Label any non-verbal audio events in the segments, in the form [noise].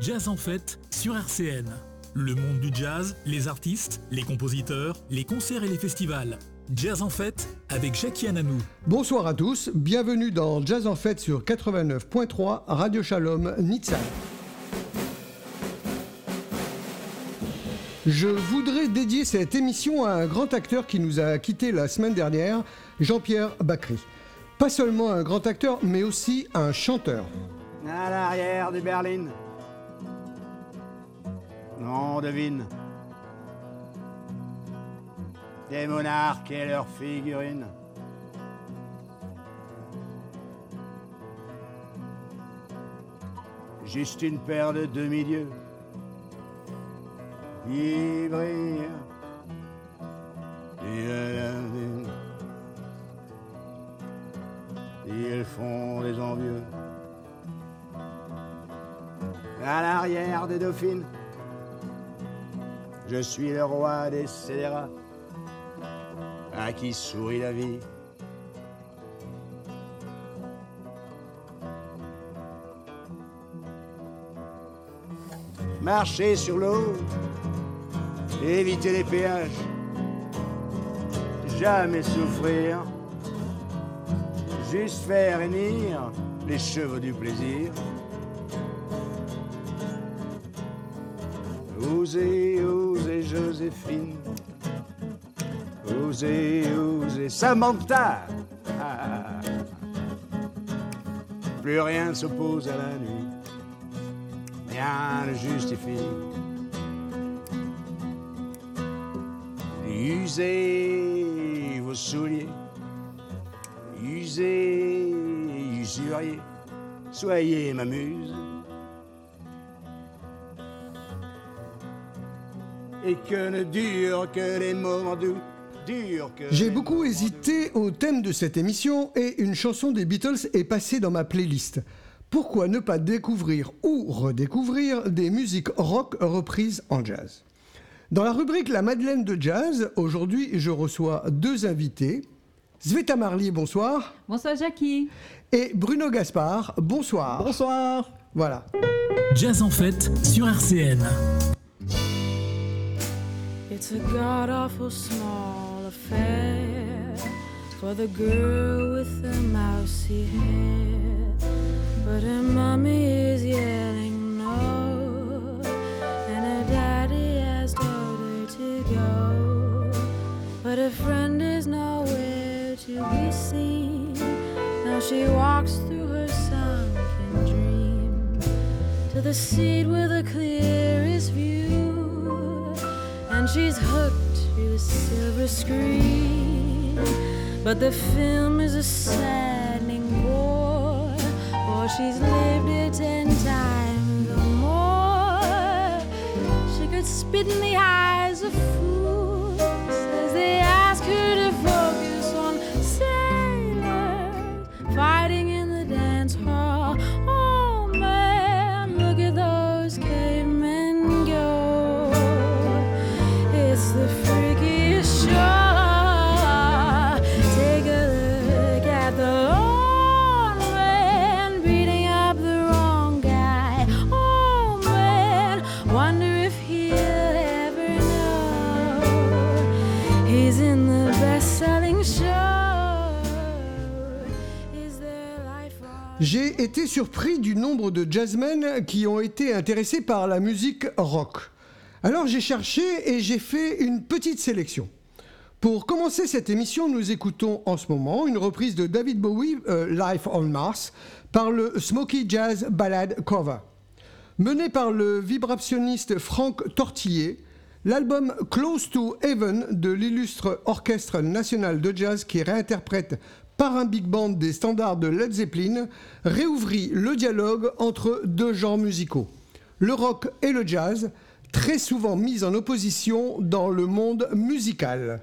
Jazz en fête sur RCN. Le monde du jazz, les artistes, les compositeurs, les concerts et les festivals. Jazz en fête avec Jackie Ananou. Bonsoir à tous, bienvenue dans Jazz en fête sur 89.3 Radio Shalom Nitsa. Je voudrais dédier cette émission à un grand acteur qui nous a quittés la semaine dernière, Jean-Pierre Bacry. Pas seulement un grand acteur, mais aussi un chanteur. À l'arrière des berlines. Devine. Des monarques et leurs figurines. Juste une paire de demi-dieux qui brillent. Ils font des envieux. À l'arrière des dauphines, je suis le roi des scélérats, à qui sourit la vie. Marcher sur l'eau, éviter les péages, jamais souffrir, juste faire hennir les cheveux du plaisir. Joséphine. Osez, osez, Samantha. Ah. Plus rien s'oppose à la nuit. Rien ne justifie. Usez vos souliers. Usez, usuriez. Soyez ma muse. Et que ne dure que les moments doux. J'ai beaucoup hésité au thème de cette émission et une chanson des Beatles est passée dans ma playlist. Pourquoi ne pas découvrir ou redécouvrir des musiques rock reprises en jazz? Dans la rubrique La Madeleine de Jazz, aujourd'hui je reçois deux invités. Zveta Marley, bonsoir. Bonsoir Jackie. Et Bruno Gaspard, bonsoir. Bonsoir. Voilà. Jazz en fête sur RCN. It's a god awful small affair for the girl with the mousy hair. But her mommy is yelling no, and her daddy has told her to go. But her friend is nowhere to be seen. Now she walks through her sunken dream to the seat with the clearest view and she's hooked to the silver screen. But the film is a saddening bore, for she's lived it ten times or more. She could spit in the eyes of fools été surpris du nombre de jazzmen qui ont été intéressés par la musique rock. Alors j'ai cherché et j'ai fait une petite sélection. Pour commencer cette émission, nous écoutons en ce moment une reprise de David Bowie, euh, Life on Mars, par le Smoky Jazz Ballad Cover. Mené par le vibrationniste Franck Tortillier, l'album Close to Heaven de l'illustre Orchestre National de Jazz qui réinterprète par un big band des standards de Led Zeppelin réouvrit le dialogue entre deux genres musicaux, le rock et le jazz, très souvent mis en opposition dans le monde musical.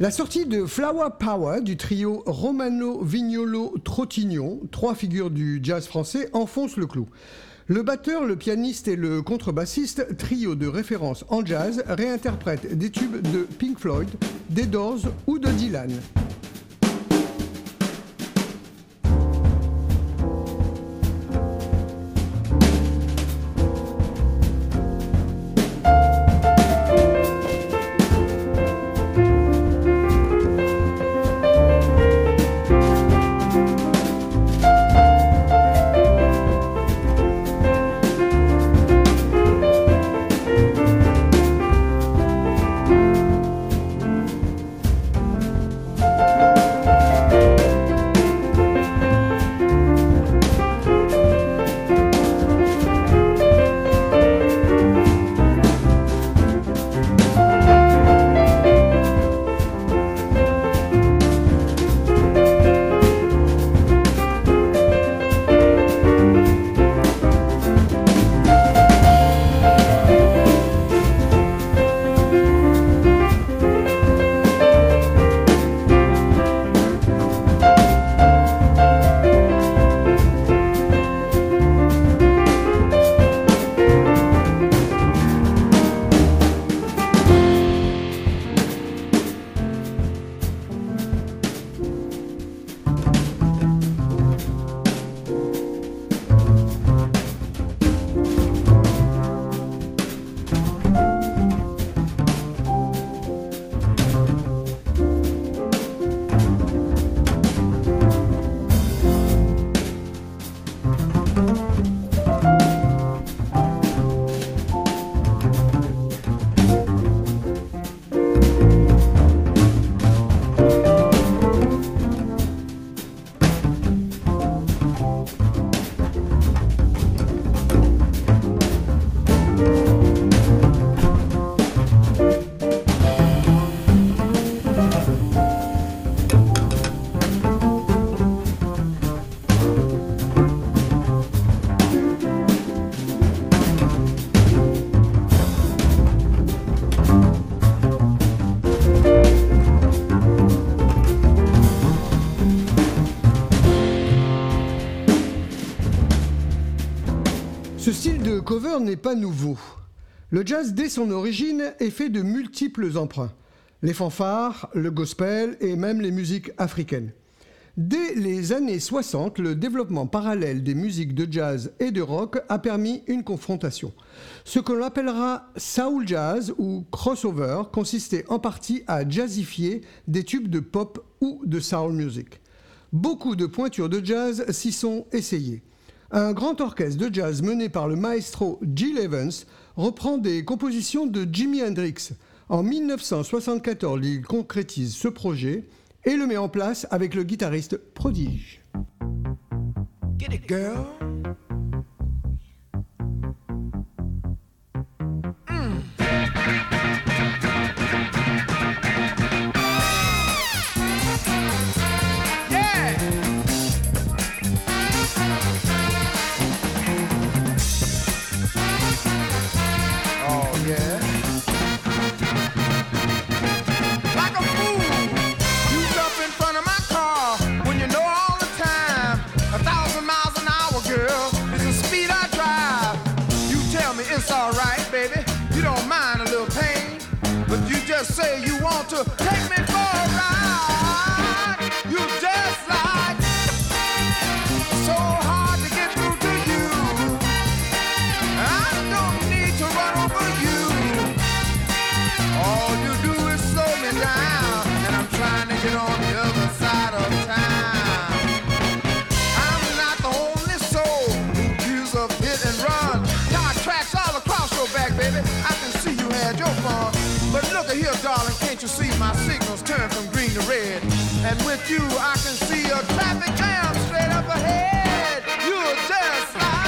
La sortie de Flower Power du trio Romano Vignolo Trottignon, trois figures du jazz français, enfonce le clou. Le batteur, le pianiste et le contrebassiste, trio de référence en jazz, réinterprètent des tubes de Pink Floyd, des Doors ou de Dylan. Cover n'est pas nouveau. Le jazz, dès son origine, est fait de multiples emprunts. Les fanfares, le gospel et même les musiques africaines. Dès les années 60, le développement parallèle des musiques de jazz et de rock a permis une confrontation. Ce que appellera soul jazz ou crossover consistait en partie à jazzifier des tubes de pop ou de soul music. Beaucoup de pointures de jazz s'y sont essayées. Un grand orchestre de jazz mené par le maestro Jill Evans reprend des compositions de Jimi Hendrix. En 1974, il concrétise ce projet et le met en place avec le guitariste prodige. Here, darling, can't you see my signals turn from green to red? And with you, I can see a traffic jam straight up ahead. You're just like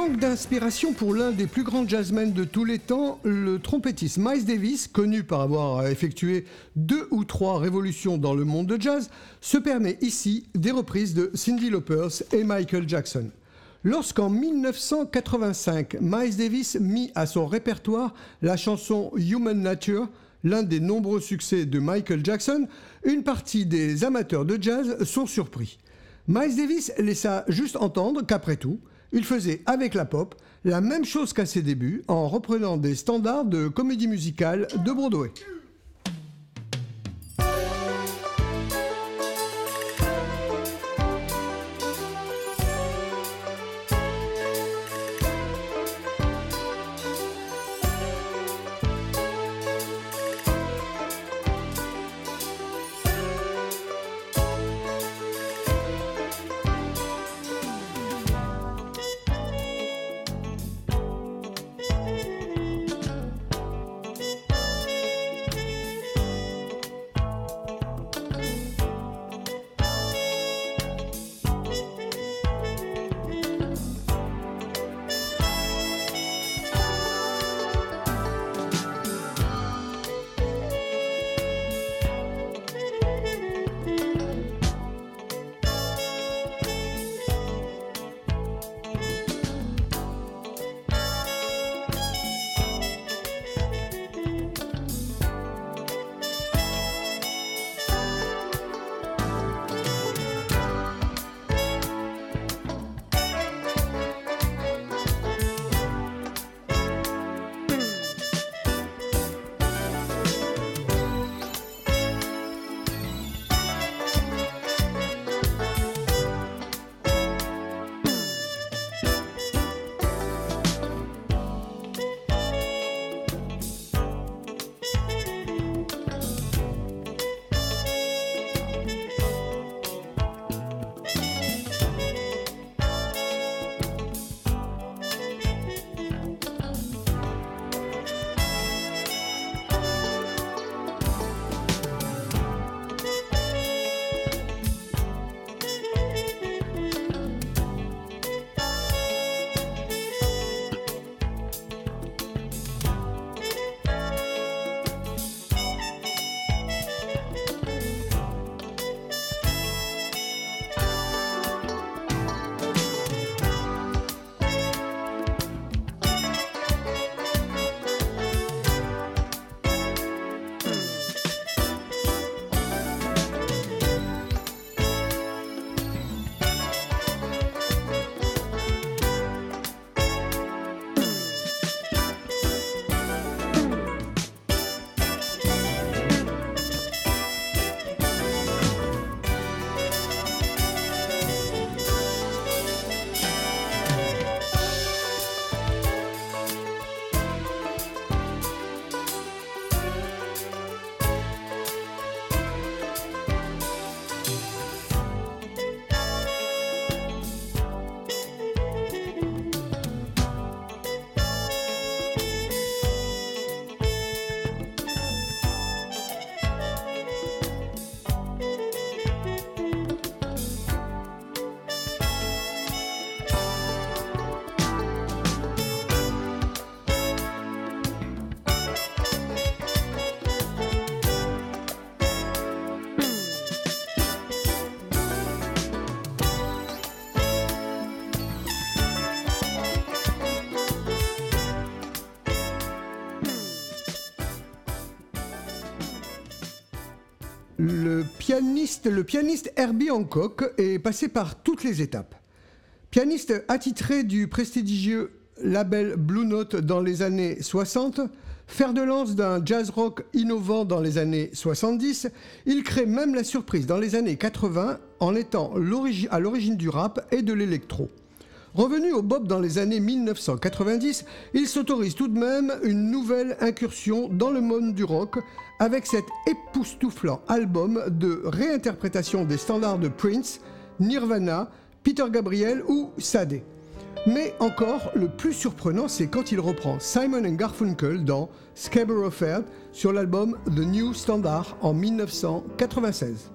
manque d'inspiration pour l'un des plus grands jazzmen de tous les temps, le trompettiste Miles Davis, connu par avoir effectué deux ou trois révolutions dans le monde de jazz, se permet ici des reprises de Cyndi Lauper et Michael Jackson. Lorsqu'en 1985, Miles Davis mit à son répertoire la chanson Human Nature, l'un des nombreux succès de Michael Jackson, une partie des amateurs de jazz sont surpris. Miles Davis laissa juste entendre qu'après tout, il faisait avec la pop la même chose qu'à ses débuts en reprenant des standards de comédie musicale de Broadway. Le pianiste Herbie Hancock est passé par toutes les étapes. Pianiste attitré du prestigieux label Blue Note dans les années 60, fer de lance d'un jazz rock innovant dans les années 70, il crée même la surprise dans les années 80 en étant à l'origine du rap et de l'électro. Revenu au Bob dans les années 1990, il s'autorise tout de même une nouvelle incursion dans le monde du rock avec cet époustouflant album de réinterprétation des standards de Prince, Nirvana, Peter Gabriel ou Sade. Mais encore, le plus surprenant, c'est quand il reprend Simon Garfunkel dans Scarborough Fair sur l'album The New Standard en 1996.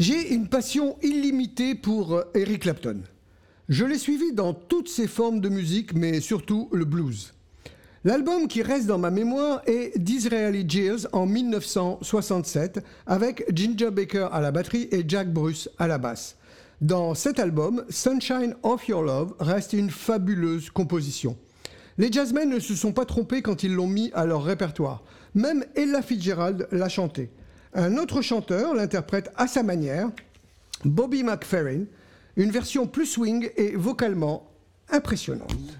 J'ai une passion illimitée pour euh, Eric Clapton. Je l'ai suivi dans toutes ses formes de musique, mais surtout le blues. L'album qui reste dans ma mémoire est Disraeli Gears en 1967 avec Ginger Baker à la batterie et Jack Bruce à la basse. Dans cet album, Sunshine of Your Love reste une fabuleuse composition. Les jazzmen ne se sont pas trompés quand ils l'ont mis à leur répertoire. Même Ella Fitzgerald l'a chanté. Un autre chanteur l'interprète à sa manière, Bobby McFerrin, une version plus swing et vocalement impressionnante.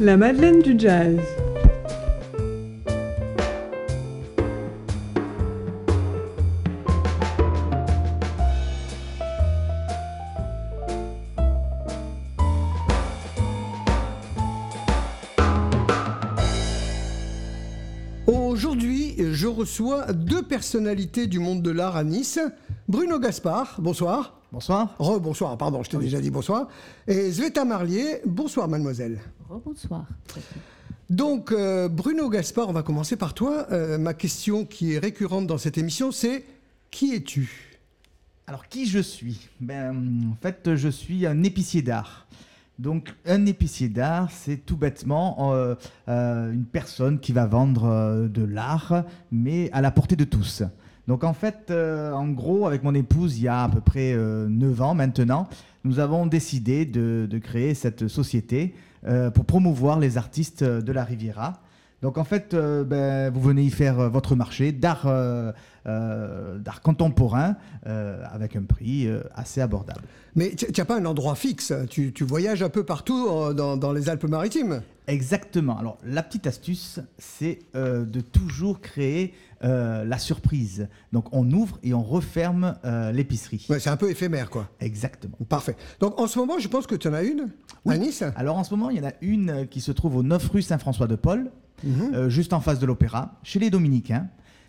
La Madeleine du Jazz. Aujourd'hui, je reçois deux personnalités du monde de l'art à Nice. Bruno Gaspard, bonsoir. Bonsoir. Re-bonsoir, pardon, je t'ai déjà dit bonsoir. Et Sveta Marlier, bonsoir mademoiselle. Bonsoir. Donc, euh, Bruno Gaspard, on va commencer par toi. Euh, ma question qui est récurrente dans cette émission, c'est qui es-tu? Alors, qui je suis? Ben, En fait, je suis un épicier d'art. Donc, un épicier d'art, c'est tout bêtement euh, euh, une personne qui va vendre euh, de l'art, mais à la portée de tous. Donc, en fait, euh, en gros, avec mon épouse, il y a à peu près euh, 9 ans maintenant, nous avons décidé de, de créer cette société euh, pour promouvoir les artistes de la Riviera. Donc en fait, euh, ben, vous venez y faire euh, votre marché d'art euh, d'art contemporain avec un prix assez abordable. Mais tu n'as pas un endroit fixe, tu, tu voyages un peu partout dans, dans les Alpes-Maritimes? Exactement. Alors la petite astuce, c'est de toujours créer la surprise. Donc on ouvre et on referme l'épicerie. Ouais, c'est un peu éphémère, quoi. Exactement. Parfait. Donc en ce moment, je pense que tu en as une Oui. à Nice? Alors en ce moment, il y en a une qui se trouve au 9 rue Saint-François-de-Paul, Mhm. euh, juste en face de l'Opéra, chez les Dominicains.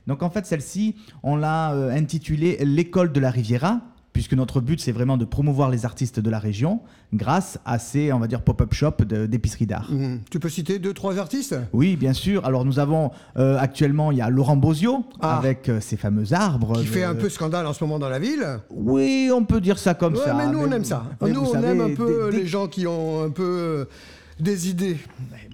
Donc en fait, celle-ci, on l'a euh, intitulée L'école de la Riviera, puisque notre but, c'est vraiment de promouvoir les artistes de la région grâce à ces, on va dire, pop-up shops d'épicerie d'art. Mhm. Tu peux citer deux, trois artistes? Oui, bien sûr. Alors nous avons euh, actuellement, il y a Laurent Bozio Ah. avec euh, ses fameux arbres. qui fait un peu scandale en ce moment dans la ville. Oui, on peut dire ça comme Ouais, ça. mais nous, on aime ça. Nous, on savez, aime un peu les gens qui ont un peu des idées.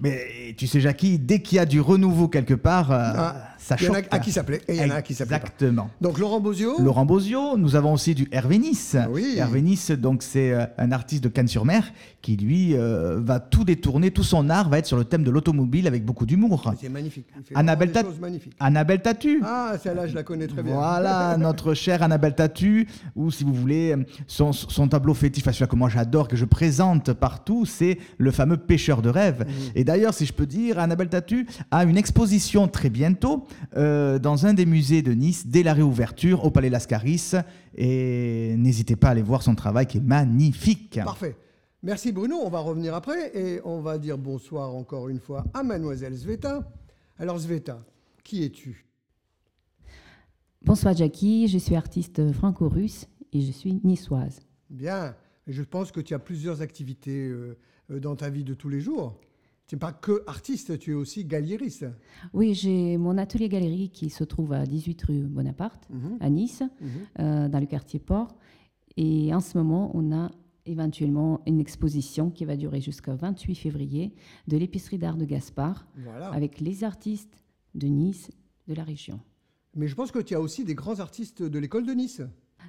Mais tu sais, Jackie, dès qu'il y a du renouveau quelque part, euh, Ah, ça il y en a à qui ça plaît et il y en a à qui ça plaît pas. Exactement. Donc Laurent Bozio, Laurent Bozio, nous avons aussi du Hervé Nice. Ah oui. Hervé Nice, donc c'est euh, un artiste de Cannes-sur-Mer qui lui euh, va tout détourner, tout son art va être sur le thème de l'automobile avec beaucoup d'humour. c'est magnifique. Annabelle Tat- choses magnifiques. Annabelle Tatu. Ah, celle-là, je la connais très bien. Voilà, [laughs] notre chère Annabelle Tatu, ou si vous voulez, son, son tableau fétiche, enfin celui que moi j'adore, que je présente partout, c'est le fameux pêcheur de rêves. Et d'ailleurs, si je peux dire, Annabelle Tatu a une exposition très bientôt euh, dans un des musées de Nice, dès la réouverture, au Palais Lascaris. Et n'hésitez pas à aller voir son travail qui est magnifique. Parfait. Merci Bruno, on va revenir après et on va dire bonsoir encore une fois à mademoiselle Sveta. Alors Sveta, qui es-tu? Bonsoir Jackie, je suis artiste franco-russe et je suis niçoise. Bien, je pense que tu as plusieurs activités euh, euh, dans ta vie de tous les jours. Tu n'es pas que artiste, tu es aussi galliériste. Oui, j'ai mon atelier galerie qui se trouve à 18 rue Bonaparte, Mhm, à Nice, mhm. euh, dans le quartier Port. Et en ce moment, on a éventuellement une exposition qui va durer jusqu'au 28 février de l'épicerie d'art de Gaspard, Voilà. avec les artistes de Nice, de la région. Mais je pense que tu as aussi des grands artistes de l'école de Nice.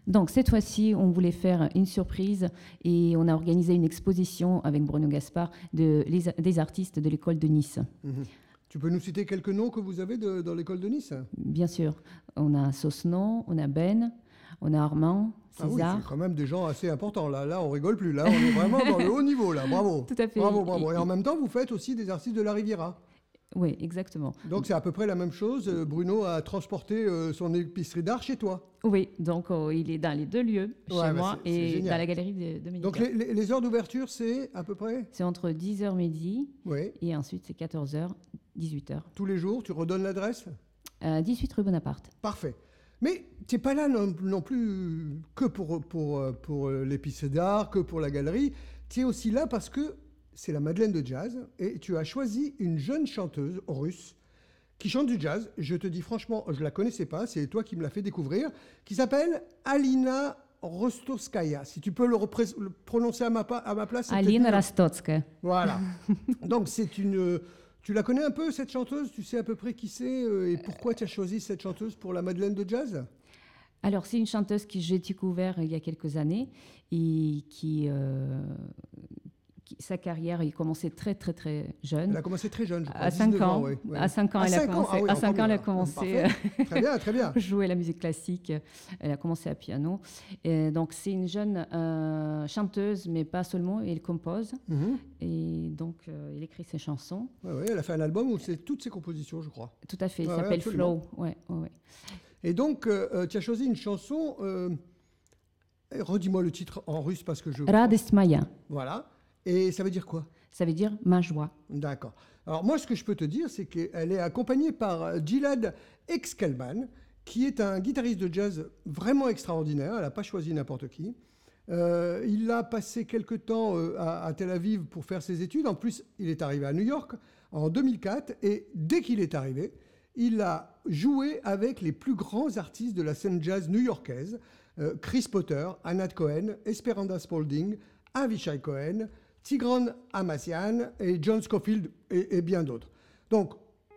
Donc cette fois-ci, on voulait faire une surprise et on a organisé une exposition avec Bruno Gaspard de, les- des artistes de l'école de Nice. Mhm. Tu peux nous citer quelques noms que vous avez de- dans l'école de Nice? Bien sûr, on a Sosnon, on a Ben, on a Armand, Ah oui, César. c'est quand même des gens assez importants. Là, là, on rigole plus. Là, on est vraiment dans le haut niveau. Là, bravo. [laughs] Tout à fait. Bravo, bravo. Et- Et en même temps, vous faites aussi des artistes de la Riviera. Oui, exactement. Donc c'est à peu près la même chose. Euh, Bruno a transporté euh, son épicerie d'art chez toi. Oui, donc oh, il est dans les deux lieux, chez bah, moi et dans la galerie de, de Donc les, les- les heures d'ouverture, c'est à peu près C'est entre 10h midi Oui. et ensuite c'est 14h, 18h. Tous les jours, tu redonnes l'adresse Euh, 18 rue Bonaparte. Parfait. Mais tu n'es pas là non, non plus que pour, pour, euh, pour euh, l'épicerie d'art, que pour la galerie. Tu es aussi là parce que c'est la Madeleine de jazz et tu as choisi une jeune chanteuse russe qui chante du jazz. Je te dis franchement, je la connaissais pas, c'est toi qui me l'as fait découvrir, qui s'appelle Alina Rostovskaya. Si tu peux le, prononcer à ma, pa- à ma place. mieux. Rastotska. Voilà. [laughs] Donc c'est une. euh, Tu la connais un peu cette chanteuse? Tu sais à peu près qui c'est euh, et pourquoi tu as choisi cette chanteuse pour la Madeleine de jazz? Alors, c'est une chanteuse que j'ai découvert il y a quelques années et qui, euh, qui- sa carrière, il commençait très, très, très jeune. Elle a commencé très jeune, je crois. À 5 19 ans. ouais, ouais. À 5 ans, À elle a commencé. ah oui, à encore 5 ans, elle a commencé. Très bien, très bien. [laughs] jouer la musique classique. Elle a commencé à piano. Et donc, c'est une jeune euh, chanteuse, mais pas seulement. Elle compose. Mhm. Et donc, euh, elle écrit ses chansons. Ouais, ouais, elle a fait un album où c'est toutes ses compositions, je crois. Tout à fait. Il s'appelle. Flow. Ouais, ouais, ouais. Et donc, euh, euh, tu as choisi une chanson. euh, Redis-moi le titre en russe parce que je. Radest Maya. Voilà. Et ça veut dire quoi? Ça veut dire ma joie. D'accord. Alors moi, ce que je peux te dire, c'est qu'elle est accompagnée par euh, Gilad Exkelman, qui est un guitariste de jazz vraiment extraordinaire. Elle n'a pas choisi n'importe qui. Euh, il a passé quelque temps euh, à, à Tel Aviv pour faire ses études. En plus, il est arrivé à New York en 2004. Et dès qu'il est arrivé, il a joué avec les plus grands artistes de la scène jazz new-yorkaise. euh, Chris Potter, Anat Cohen, Esperanza Spalding, Avishai Cohen, Tigran Amassian et John Scofield et, et bien d'autres. Donc,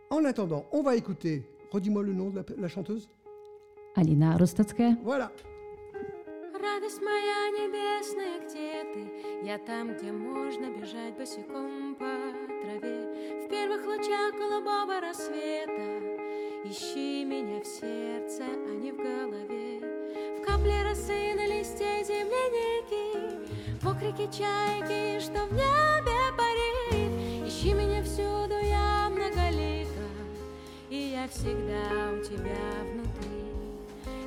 en attendant, on va écouter, redis-moi le nom de la, la chanteuse. Alina Rostotskaya. Voilà. Радость моя небесная, где ты? Я там, где можно бежать босиком по траве В первых лучах голубого рассвета Ищи меня в В окрике чайки, что в небе парит Ищи меня всюду, я многолика И я всегда у тебя внутри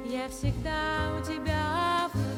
я всегда у тебя внутри.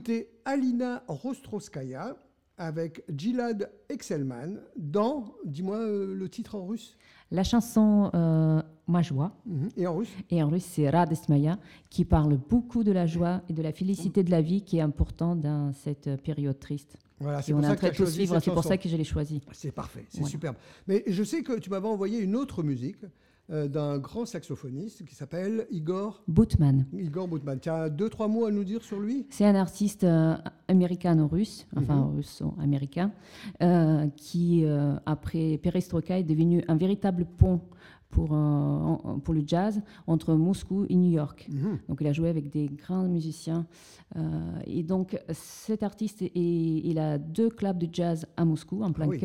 Venons d'écouter Alina Rostrovskaya avec Gilad Excelman dans, dis-moi euh, le titre en russe La chanson euh, Ma joie, Mhm. et en russe? Et en russe c'est Radest Maya, qui parle beaucoup de la joie et de la félicité de la vie qui est important dans cette période triste. Voilà, c'est pour ça que cette c'est pour ça que je l'ai choisi. C'est parfait, c'est Voilà. superbe. Mais je sais que tu m'avais envoyé une autre musique d'un grand saxophoniste qui s'appelle Igor, Bootman. Igor Boutman. Tu as deux, trois mots à nous dire sur lui? C'est un artiste euh, américano-russe, enfin Mhm. russo-américain, euh, qui, euh, après Perestroïka, est devenu un véritable pont pour, euh, pour le jazz entre Moscou et New York. Mhm. Donc il a joué avec des grands musiciens. euh, et donc cet artiste, est- il a deux clubs de jazz à Moscou, en plein Ah oui.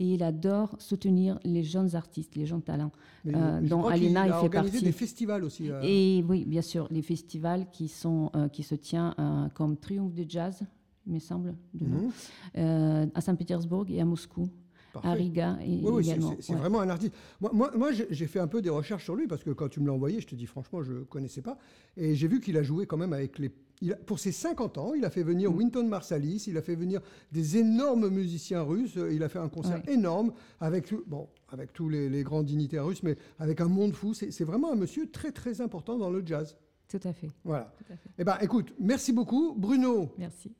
Et il adore soutenir les jeunes artistes, les jeunes talents. Mais Euh, dont Alina, a il fait organisé partie. des festivals aussi. euh. Et oui, bien sûr, les festivals qui, sont, euh, qui se tiennent comme Triomphe de Jazz, il me semble, de Mhm. à Saint-Pétersbourg et à Moscou, Parfait. à Riga et, Oui, également. c'est c'est ouais. vraiment un artiste. Moi, moi, j'ai fait un peu des recherches sur lui parce que quand tu me l'as envoyé, je te dis franchement, je ne connaissais pas. Et j'ai vu qu'il a joué quand même avec les. Il a- pour ses 50 ans, il a fait venir Mm. Winton Marsalis, il a fait venir des énormes musiciens russes, euh, il a fait un concert Ouais. énorme avec, bon, avec tous les, les grands dignitaires russes, mais avec un monde fou. C'est vraiment un monsieur très très important dans le jazz. Tout à fait. Voilà. Tout à fait. Eh ben, écoute, merci beaucoup. Bruno, Merci.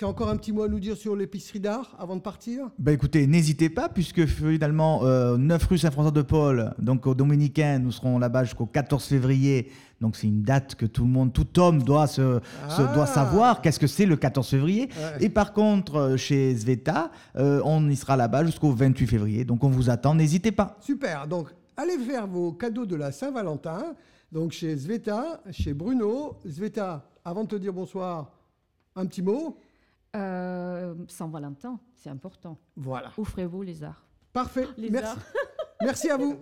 Tu as encore un petit mot à nous dire sur l'épicerie d'art avant de partir? Bah écoutez, n'hésitez pas, puisque finalement, euh, 9 rue Saint-François-de-Paul, donc aux Dominicains, nous serons là-bas jusqu'au 14 février. Donc c'est une date que tout le monde, tout homme doit, se, se- Ah. doit savoir qu'est-ce que c'est le 14 février. Ouais. Et par contre, euh, chez Sveta, euh, on y sera là-bas jusqu'au 28 février. Donc on vous attend, n'hésitez pas. Super. Donc, allez faire vos cadeaux de la Saint-Valentin. Donc, chez Sveta, chez Bruno. Sveta, avant de te dire bonsoir, un petit mot? Euh, Saint-Valentin, c'est important. Voilà. Offrez-vous les arts. Parfait. Les Merci. arts. [laughs] Merci à vous.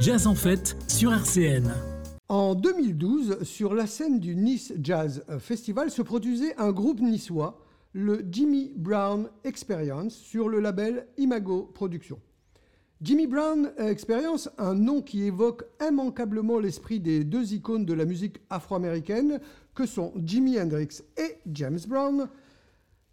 Jazz en fête sur RCN. En 2012, sur la scène du Nice Jazz Festival se produisait un groupe niçois, le Jimmy Brown Experience, sur le label Imago Productions. Jimmy Brown Experience, un nom qui évoque immanquablement l'esprit des deux icônes de la musique afro-américaine que sont Jimi Hendrix et James Brown.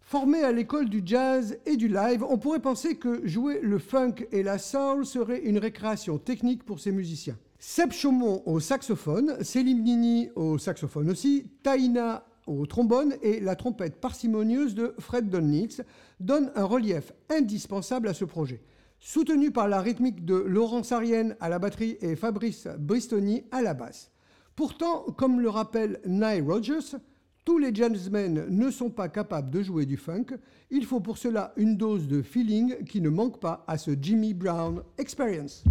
Formés à l'école du jazz et du live, on pourrait penser que jouer le funk et la soul serait une récréation technique pour ces musiciens. Seb Chaumont au saxophone, Céline Nini au saxophone aussi, Taïna au trombone et la trompette parcimonieuse de Fred Donlitz donnent un relief indispensable à ce projet. Soutenu par la rythmique de Laurent Sarienne à la batterie et Fabrice Bristoni à la basse. Pourtant, comme le rappelle Nye Rogers, tous les jazzmen ne sont pas capables de jouer du funk. Il faut pour cela une dose de feeling qui ne manque pas à ce Jimmy Brown Experience.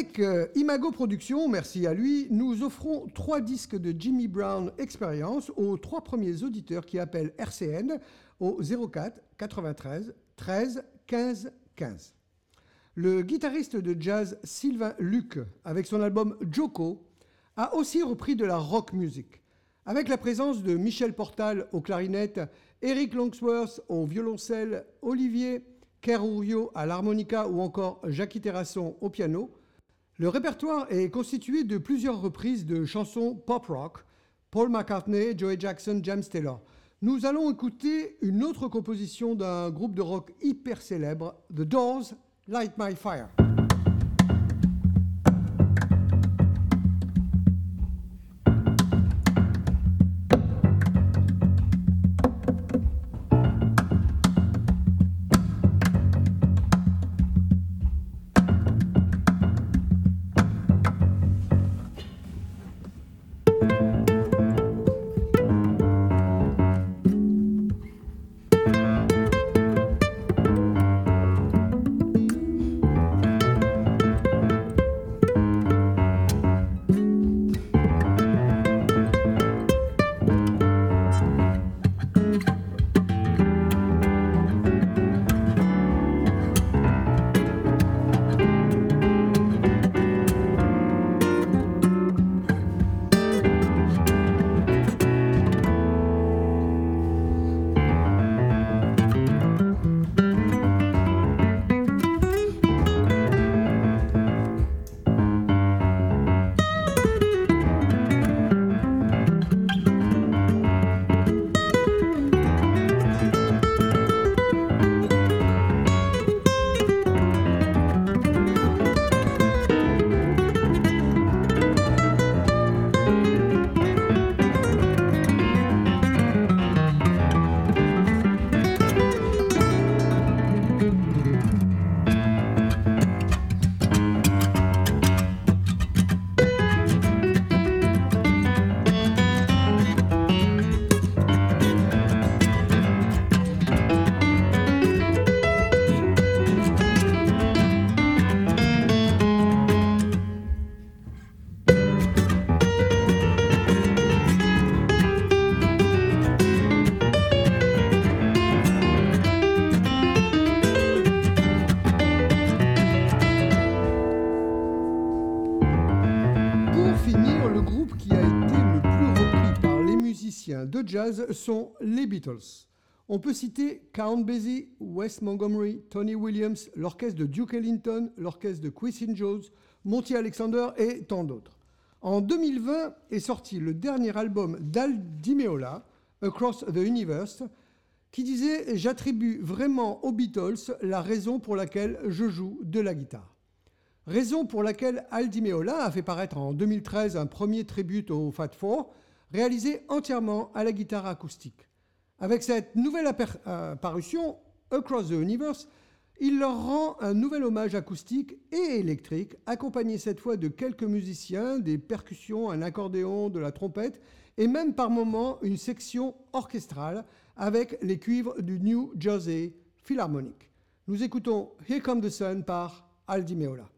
Avec euh, Imago Productions, merci à lui, nous offrons trois disques de Jimmy Brown Experience aux trois premiers auditeurs qui appellent RCN au 04 93 13 15 15. Le guitariste de jazz Sylvain Luc, avec son album Joko, a aussi repris de la rock music. Avec la présence de Michel Portal aux clarinettes, Eric Longsworth au violoncelle, Olivier Kerourio à l'harmonica ou encore Jackie Terrasson au piano, le répertoire est constitué de plusieurs reprises de chansons pop rock, Paul McCartney, Joey Jackson, James Taylor. Nous allons écouter une autre composition d'un groupe de rock hyper célèbre, The Doors, Light My Fire. Sont les Beatles. On peut citer Count Basie, Wes Montgomery, Tony Williams, l'orchestre de Duke Ellington, l'orchestre de Quincy Jones, Monty Alexander et tant d'autres. En 2020 est sorti le dernier album d'Al Di Meola, Across the Universe, qui disait J'attribue vraiment aux Beatles la raison pour laquelle je joue de la guitare. Raison pour laquelle Aldi Meola a fait paraître en 2013 un premier tribute au Fat Four, réalisé entièrement à la guitare acoustique. Avec cette nouvelle appar- euh, Across the Universe, il leur rend un nouvel hommage acoustique et électrique, accompagné cette fois de quelques musiciens, des percussions, un accordéon, de la trompette, et même par moments une section orchestrale avec les cuivres du New Jersey Philharmonic. Nous écoutons Here Come the Sun par Aldi Meola.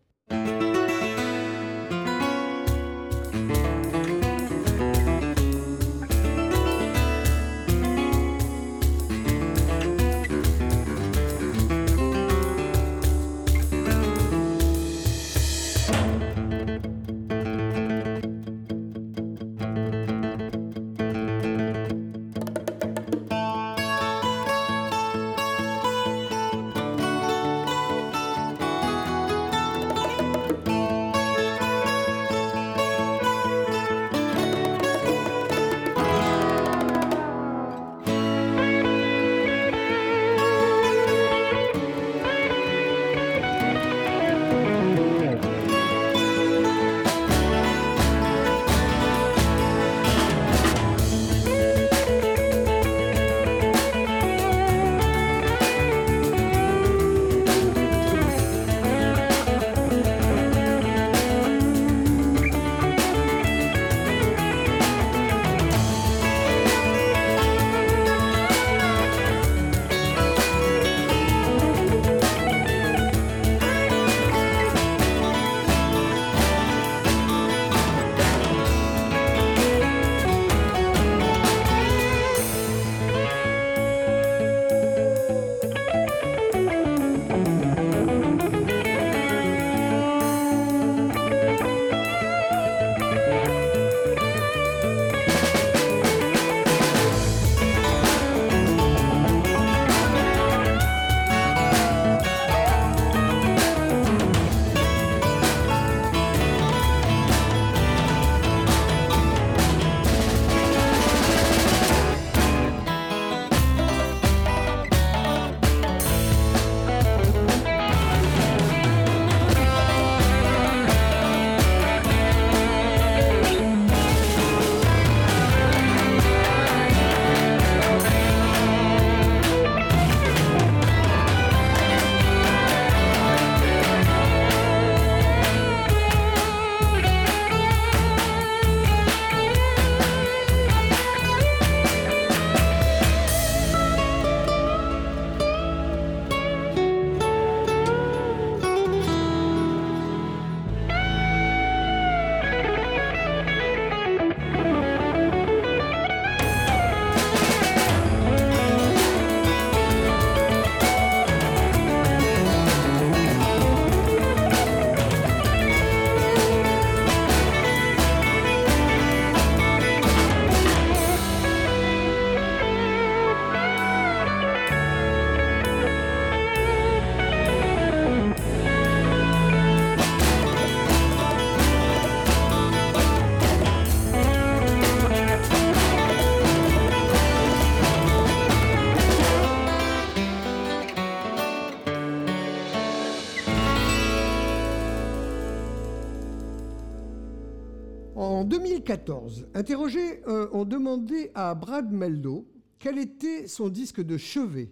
2014, interrogés euh, ont demandé à Brad Meldo quel était son disque de chevet.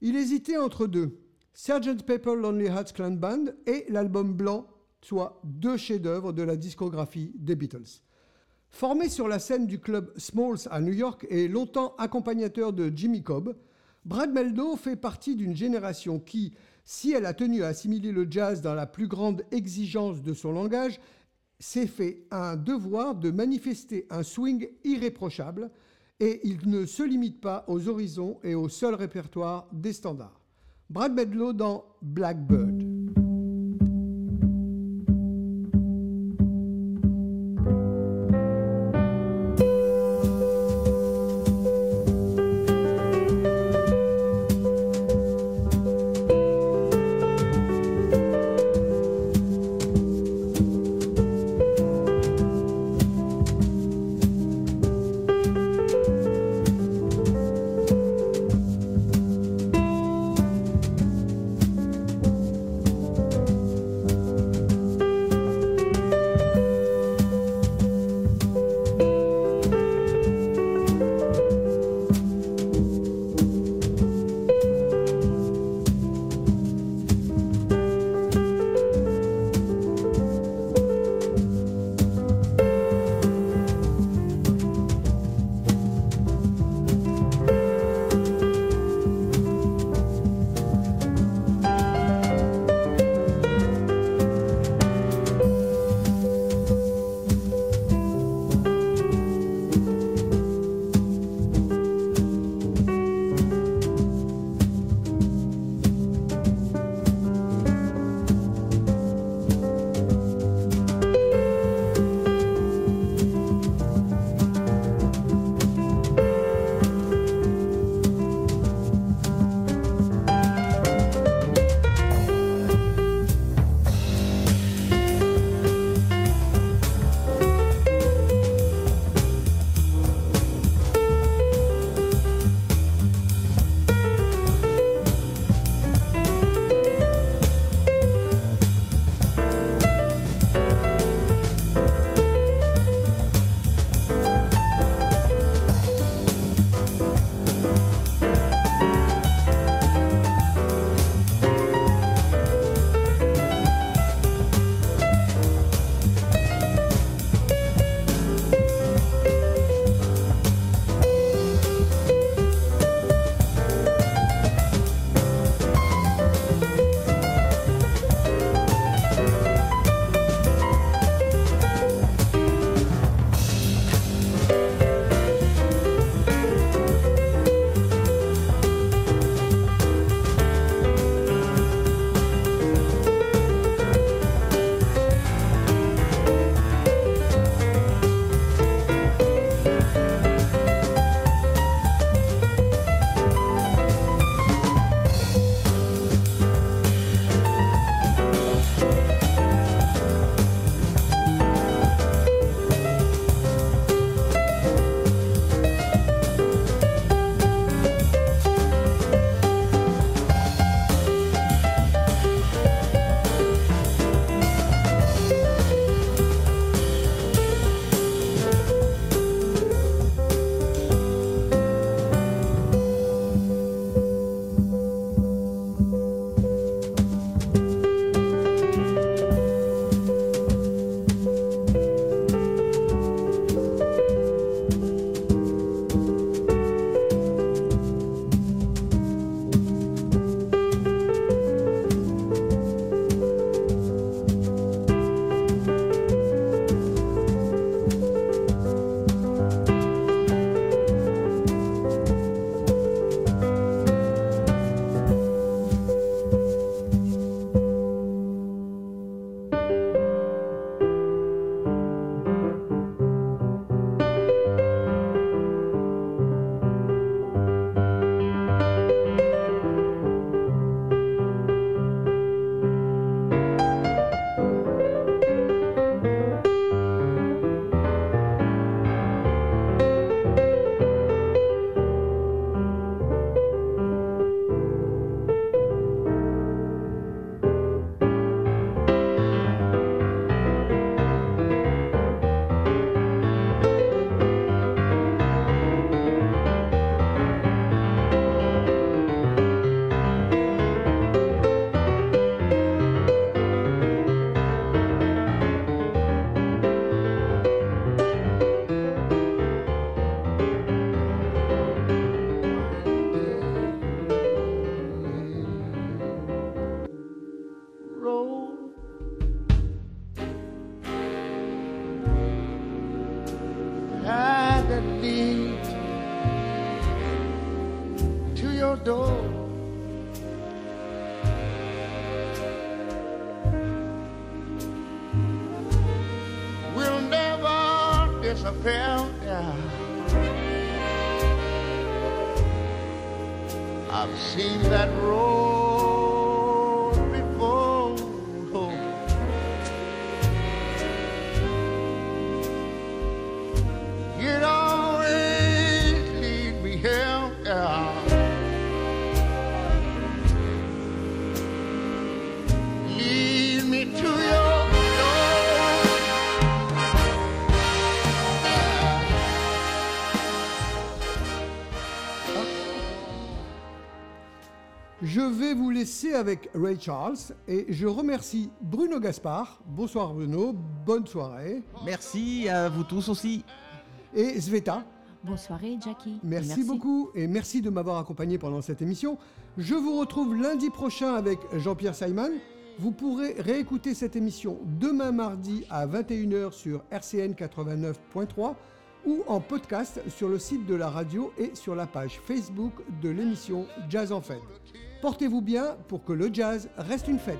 Il hésitait entre deux, Sgt. Pepper Lonely Hearts Club Band et l'album blanc, soit deux chefs-d'œuvre de la discographie des Beatles. Formé sur la scène du club Smalls à New York et longtemps accompagnateur de Jimmy Cobb, Brad Meldo fait partie d'une génération qui, si elle a tenu à assimiler le jazz dans la plus grande exigence de son langage, s'est fait un devoir de manifester un swing irréprochable et il ne se limite pas aux horizons et au seul répertoire des standards. Brad Meldo dans. Blackbird I've seen that road. Avec Ray Charles et je remercie Bruno Gaspard. Bonsoir Bruno, bonne soirée. Merci à vous tous aussi. Et Sveta, Bonne soirée, Jackie. merci, beaucoup et merci de m'avoir accompagné pendant cette émission. Je vous retrouve lundi prochain avec Jean-Pierre Simon. Vous pourrez réécouter cette émission demain mardi à 21h sur RCN 89.3 ou en podcast sur le site de la radio et sur la page Facebook de l'émission Jazz en fête. Portez-vous bien pour que le jazz reste une fête.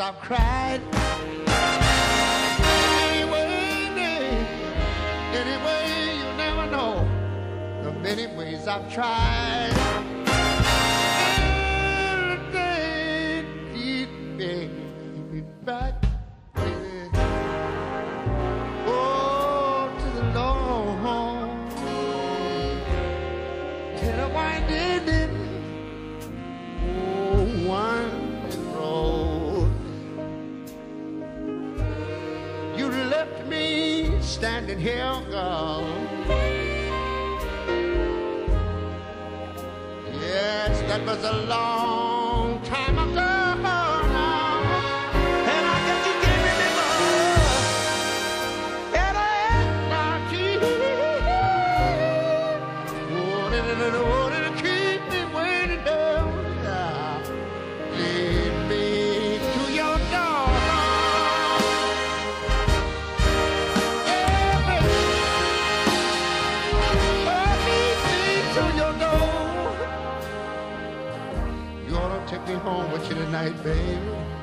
I've cried. Anyway, anyway, you never know the many ways I've tried. Standing here, girl. Yes, that was a long night, baby.